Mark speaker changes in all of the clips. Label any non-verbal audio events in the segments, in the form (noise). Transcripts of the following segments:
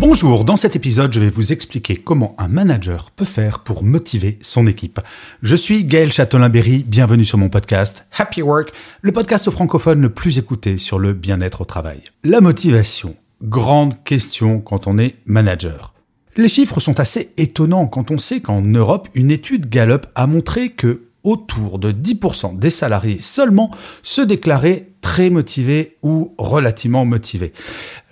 Speaker 1: Bonjour, dans cet épisode, je vais vous expliquer comment un manager peut faire pour motiver son équipe. Je suis Gaël Châtelain-Berry, bienvenue sur mon podcast Happy Work, le podcast francophone le plus écouté sur le bien-être au travail. La motivation, grande question quand on est manager. Les chiffres sont assez étonnants quand on sait qu'en Europe, une étude Gallup a montré que autour de 10% des salariés seulement se déclaraient très motivés ou relativement motivés.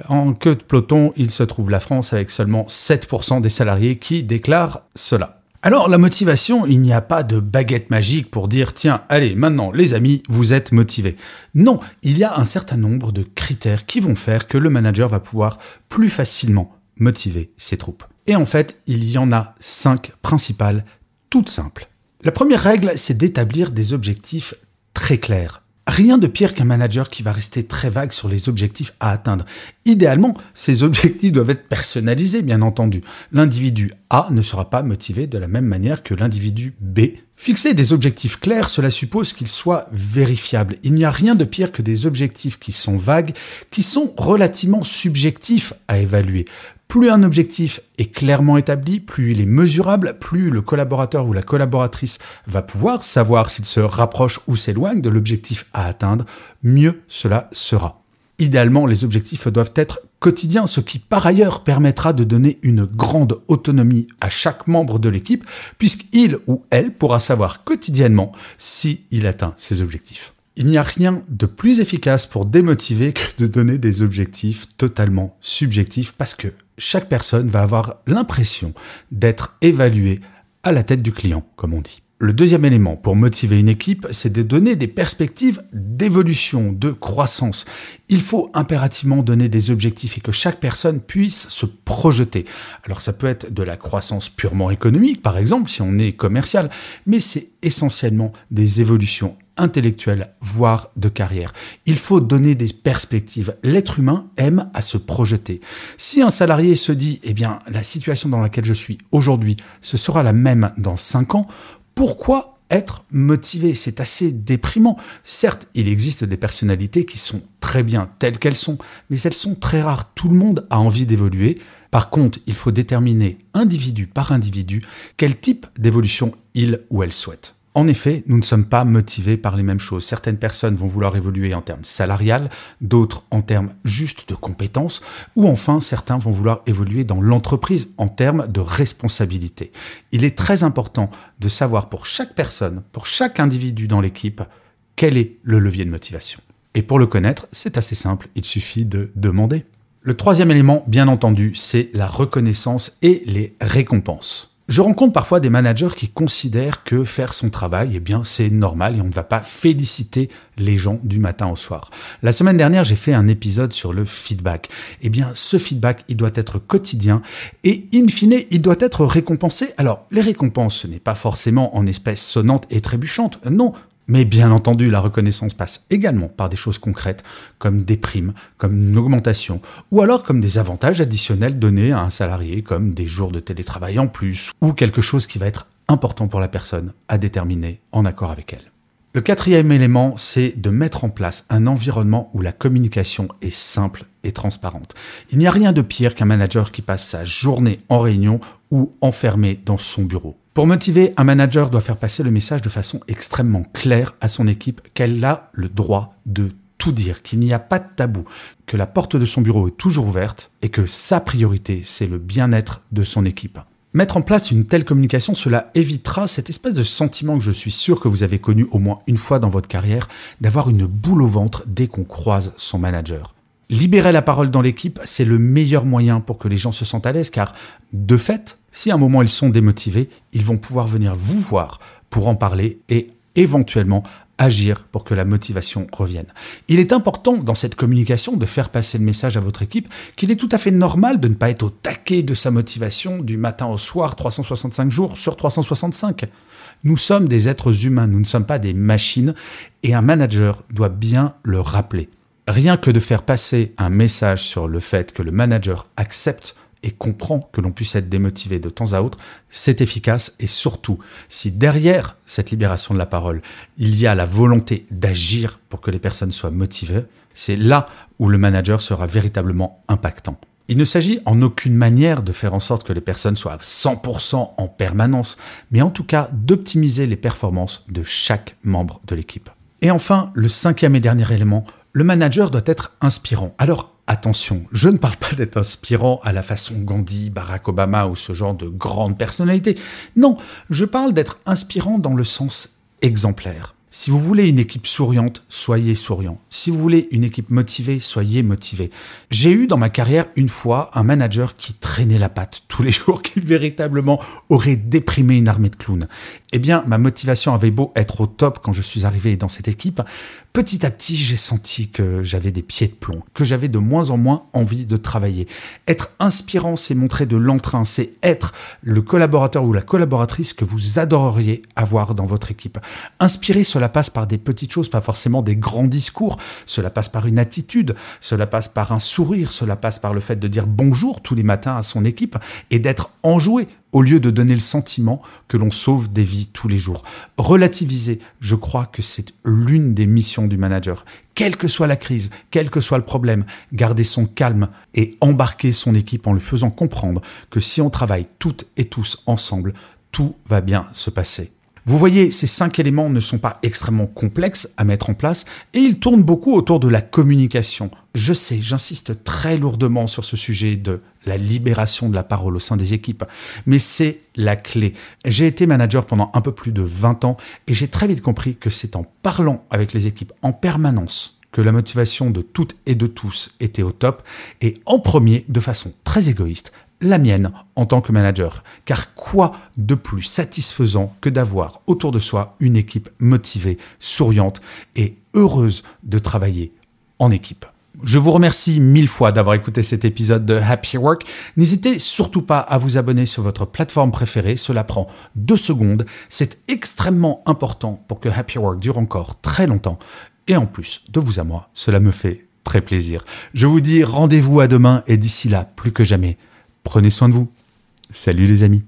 Speaker 1: En queue de peloton, il se trouve la France avec seulement 7% des salariés qui déclarent cela. Alors la motivation, il n'y a pas de baguette magique pour dire tiens, allez, maintenant les amis, vous êtes motivés. Non, il y a un certain nombre de critères qui vont faire que le manager va pouvoir plus facilement motiver ses troupes. Et en fait, il y en a cinq principales, toutes simples. La première règle, c'est d'établir des objectifs très clairs. Rien de pire qu'un manager qui va rester très vague sur les objectifs à atteindre. Idéalement, ces objectifs doivent être personnalisés, bien entendu. L'individu A ne sera pas motivé de la même manière que l'individu B. Fixer des objectifs clairs, cela suppose qu'ils soient vérifiables. Il n'y a rien de pire que des objectifs qui sont vagues, qui sont relativement subjectifs à évaluer. Plus un objectif est clairement établi, plus il est mesurable, plus le collaborateur ou la collaboratrice va pouvoir savoir s'il se rapproche ou s'éloigne de l'objectif à atteindre, mieux cela sera. Idéalement, les objectifs doivent être quotidiens, ce qui par ailleurs permettra de donner une grande autonomie à chaque membre de l'équipe, puisqu'il ou elle pourra savoir quotidiennement s'il atteint ses objectifs. Il n'y a rien de plus efficace pour démotiver que de donner des objectifs totalement subjectifs parce que chaque personne va avoir l'impression d'être évaluée à la tête du client, comme on dit. Le deuxième élément pour motiver une équipe, c'est de donner des perspectives d'évolution, de croissance. Il faut impérativement donner des objectifs et que chaque personne puisse se projeter. Alors ça peut être de la croissance purement économique, par exemple, si on est commercial, mais c'est essentiellement des évolutions intellectuelle, voire de carrière. Il faut donner des perspectives. L'être humain aime à se projeter. Si un salarié se dit, eh bien, la situation dans laquelle je suis aujourd'hui, ce sera la même dans cinq ans, pourquoi être motivé? C'est assez déprimant. Certes, il existe des personnalités qui sont très bien telles qu'elles sont, mais elles sont très rares. Tout le monde a envie d'évoluer. Par contre, il faut déterminer individu par individu quel type d'évolution il ou elle souhaite. En effet, nous ne sommes pas motivés par les mêmes choses. Certaines personnes vont vouloir évoluer en termes salarial, d'autres en termes juste de compétences, ou enfin certains vont vouloir évoluer dans l'entreprise en termes de responsabilité. Il est très important de savoir pour chaque personne, pour chaque individu dans l'équipe, quel est le levier de motivation. Et pour le connaître, c'est assez simple, il suffit de demander. Le troisième élément, bien entendu, c'est la reconnaissance et les récompenses. Je rencontre parfois des managers qui considèrent que faire son travail, eh bien, c'est normal et on ne va pas féliciter les gens du matin au soir. La semaine dernière, j'ai fait un épisode sur le feedback. Eh bien, ce feedback, il doit être quotidien et in fine, il doit être récompensé. Alors, les récompenses, ce n'est pas forcément en espèces sonnantes et trébuchantes. Non, mais bien entendu, la reconnaissance passe également par des choses concrètes, comme des primes, comme une augmentation, ou alors comme des avantages additionnels donnés à un salarié, comme des jours de télétravail en plus, ou quelque chose qui va être important pour la personne à déterminer en accord avec elle. Le quatrième élément, c'est de mettre en place un environnement où la communication est simple et transparente. Il n'y a rien de pire qu'un manager qui passe sa journée en réunion ou enfermé dans son bureau. Pour motiver, un manager doit faire passer le message de façon extrêmement claire à son équipe qu'elle a le droit de tout dire, qu'il n'y a pas de tabou, que la porte de son bureau est toujours ouverte et que sa priorité, c'est le bien-être de son équipe. Mettre en place une telle communication, cela évitera cette espèce de sentiment que je suis sûr que vous avez connu au moins une fois dans votre carrière, d'avoir une boule au ventre dès qu'on croise son manager. Libérer la parole dans l'équipe, c'est le meilleur moyen pour que les gens se sentent à l'aise, car de fait, si à un moment ils sont démotivés, ils vont pouvoir venir vous voir pour en parler et éventuellement agir pour que la motivation revienne. Il est important dans cette communication de faire passer le message à votre équipe qu'il est tout à fait normal de ne pas être au taquet de sa motivation du matin au soir 365 jours sur 365. Nous sommes des êtres humains, nous ne sommes pas des machines et un manager doit bien le rappeler. Rien que de faire passer un message sur le fait que le manager accepte et comprend que l'on puisse être démotivé de temps à autre, c'est efficace et surtout, si derrière cette libération de la parole, il y a la volonté d'agir pour que les personnes soient motivées, c'est là où le manager sera véritablement impactant. Il ne s'agit en aucune manière de faire en sorte que les personnes soient à 100% en permanence, mais en tout cas d'optimiser les performances de chaque membre de l'équipe. Et enfin, le cinquième et dernier élément, le manager doit être inspirant. Attention, je ne parle pas d'être inspirant à la façon Gandhi, Barack Obama ou ce genre de grande personnalité. Non, je parle d'être inspirant dans le sens exemplaire. Si vous voulez une équipe souriante, soyez souriant. Si vous voulez une équipe motivée, soyez motivé. J'ai eu dans ma carrière une fois un manager qui traînait la patte (laughs) tous les jours, qui véritablement aurait déprimé une armée de clowns. Eh bien, ma motivation avait beau être au top quand je suis arrivé dans cette équipe, petit à petit, j'ai senti que j'avais des pieds de plomb, que j'avais de moins en moins envie de travailler. Être inspirant, c'est montrer de l'entrain, c'est être le collaborateur ou la collaboratrice que vous adoreriez avoir dans votre équipe. Inspirer, cela passe par des petites choses, pas forcément des grands discours. Cela passe par une attitude, cela passe par un sourire, cela passe par le fait de dire bonjour tous les matins à son équipe et d'être enjoué au lieu de donner le sentiment que l'on sauve des vies tous les jours. Relativiser, je crois que c'est l'une des missions du manager. Quelle que soit la crise, quel que soit le problème, garder son calme et embarquer son équipe en lui faisant comprendre que si on travaille toutes et tous ensemble, tout va bien se passer. Vous voyez, ces cinq éléments ne sont pas extrêmement complexes à mettre en place et ils tournent beaucoup autour de la communication. Je sais, j'insiste très lourdement sur ce sujet de la libération de la parole au sein des équipes, mais c'est la clé. J'ai été manager pendant un peu plus de 20 ans et j'ai très vite compris que c'est en parlant avec les équipes en permanence que la motivation de toutes et de tous était au top, et en premier, de façon très égoïste, la mienne en tant que manager. Car quoi de plus satisfaisant que d'avoir autour de soi une équipe motivée, souriante et heureuse de travailler en équipe. Je vous remercie mille fois d'avoir écouté cet épisode de Happy Work. N'hésitez surtout pas à vous abonner sur votre plateforme préférée. Cela prend deux secondes. C'est extrêmement important pour que Happy Work dure encore très longtemps. Et en plus, de vous à moi, cela me fait très plaisir. Je vous dis rendez-vous à demain et d'ici là, plus que jamais, Prenez soin de vous. Salut les amis.